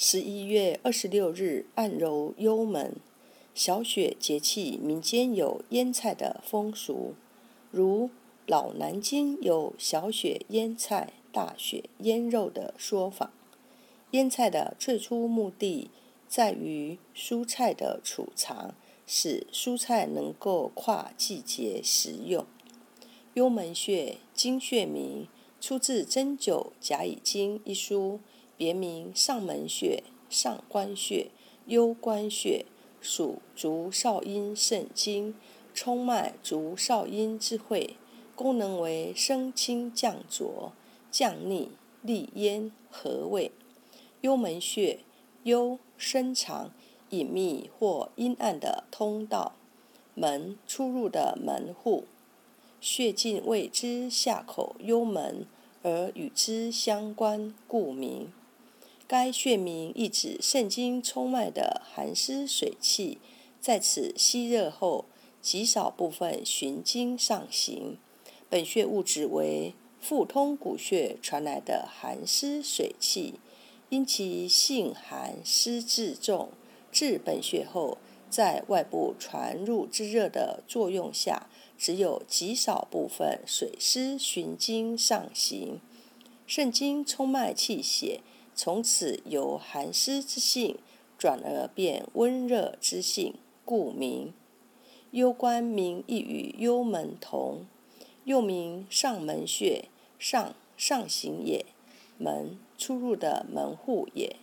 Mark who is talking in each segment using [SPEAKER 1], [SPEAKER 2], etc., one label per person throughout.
[SPEAKER 1] 十一月二十六日，按揉幽门。小雪节气，民间有腌菜的风俗，如老南京有小雪腌菜、大雪腌肉的说法。腌菜的最初目的在于蔬菜的储藏，使蔬菜能够跨季节食用。幽门穴，经穴名，出自《针灸甲乙经》一书。别名上门穴、上关穴、幽关穴，属足少阴肾经，冲脉足少阴之会，功能为升清降浊、降逆、利咽、和胃。幽门穴，幽深长、隐秘或阴暗的通道，门出入的门户，穴径谓之下口幽门，而与之相关，故名。该穴名意指肾经冲脉的寒湿水气，在此吸热后，极少部分循经上行。本穴物质为腹通骨穴传来的寒湿水气，因其性寒湿质重，至本穴后，在外部传入之热的作用下，只有极少部分水湿循经上行。肾经冲脉气血。从此由寒湿之性转而变温热之性，故名。幽关名亦与幽门同，又名上门穴，上上行也，门出入的门户也。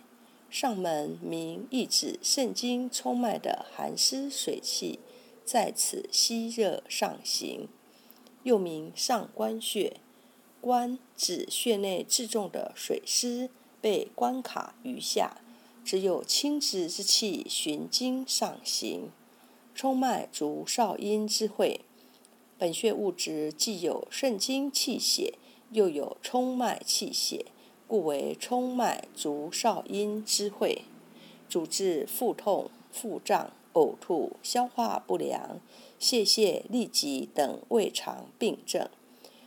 [SPEAKER 1] 上门名意指肾经充脉的寒湿水气在此吸热上行，又名上关穴，关指穴内至重的水湿。被关卡于下，只有清直之气循经上行，冲脉足少阴之会。本穴物质既有肾经气血，又有冲脉气血，故为冲脉足少阴之会。主治腹痛、腹胀、呕吐、消化不良、泄泻痢疾等胃肠病症，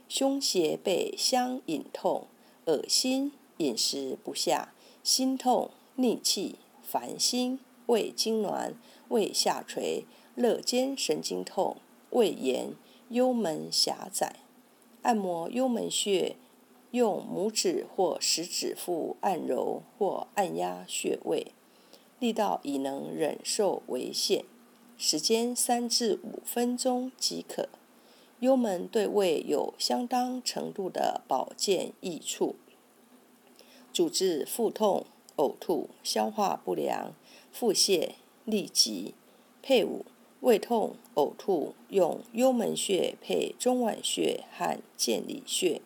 [SPEAKER 1] 胸胁背相隐痛、恶心。饮食不下、心痛、逆气、烦心、胃痉挛、胃下垂、肋间神经痛、胃炎、幽门狭窄。按摩幽门穴，用拇指或食指腹按揉或按压穴位，力道已能忍受为限，时间三至五分钟即可。幽门对胃有相当程度的保健益处。主治腹痛、呕吐、消化不良、腹泻、痢疾。配伍：胃痛、呕吐用幽门穴配中脘穴和健里穴。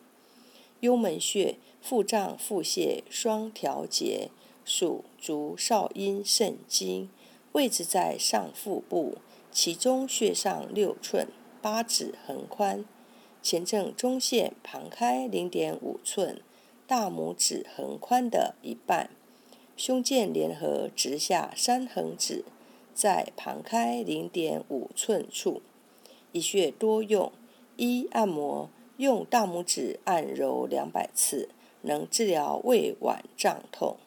[SPEAKER 1] 幽门穴腹胀、腹泻双调节，属足少阴肾经，位置在上腹部，其中穴上六寸，八指横宽，前正中线旁开零点五寸。大拇指横宽的一半，胸剑联合直下三横指，在旁开零点五寸处。一穴多用：一、按摩，用大拇指按揉两百次，能治疗胃脘胀痛；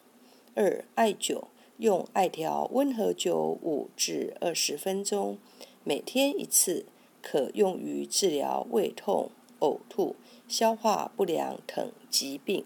[SPEAKER 1] 二、艾灸，用艾条温和灸五至二十分钟，每天一次，可用于治疗胃痛、呕吐、消化不良等疾病。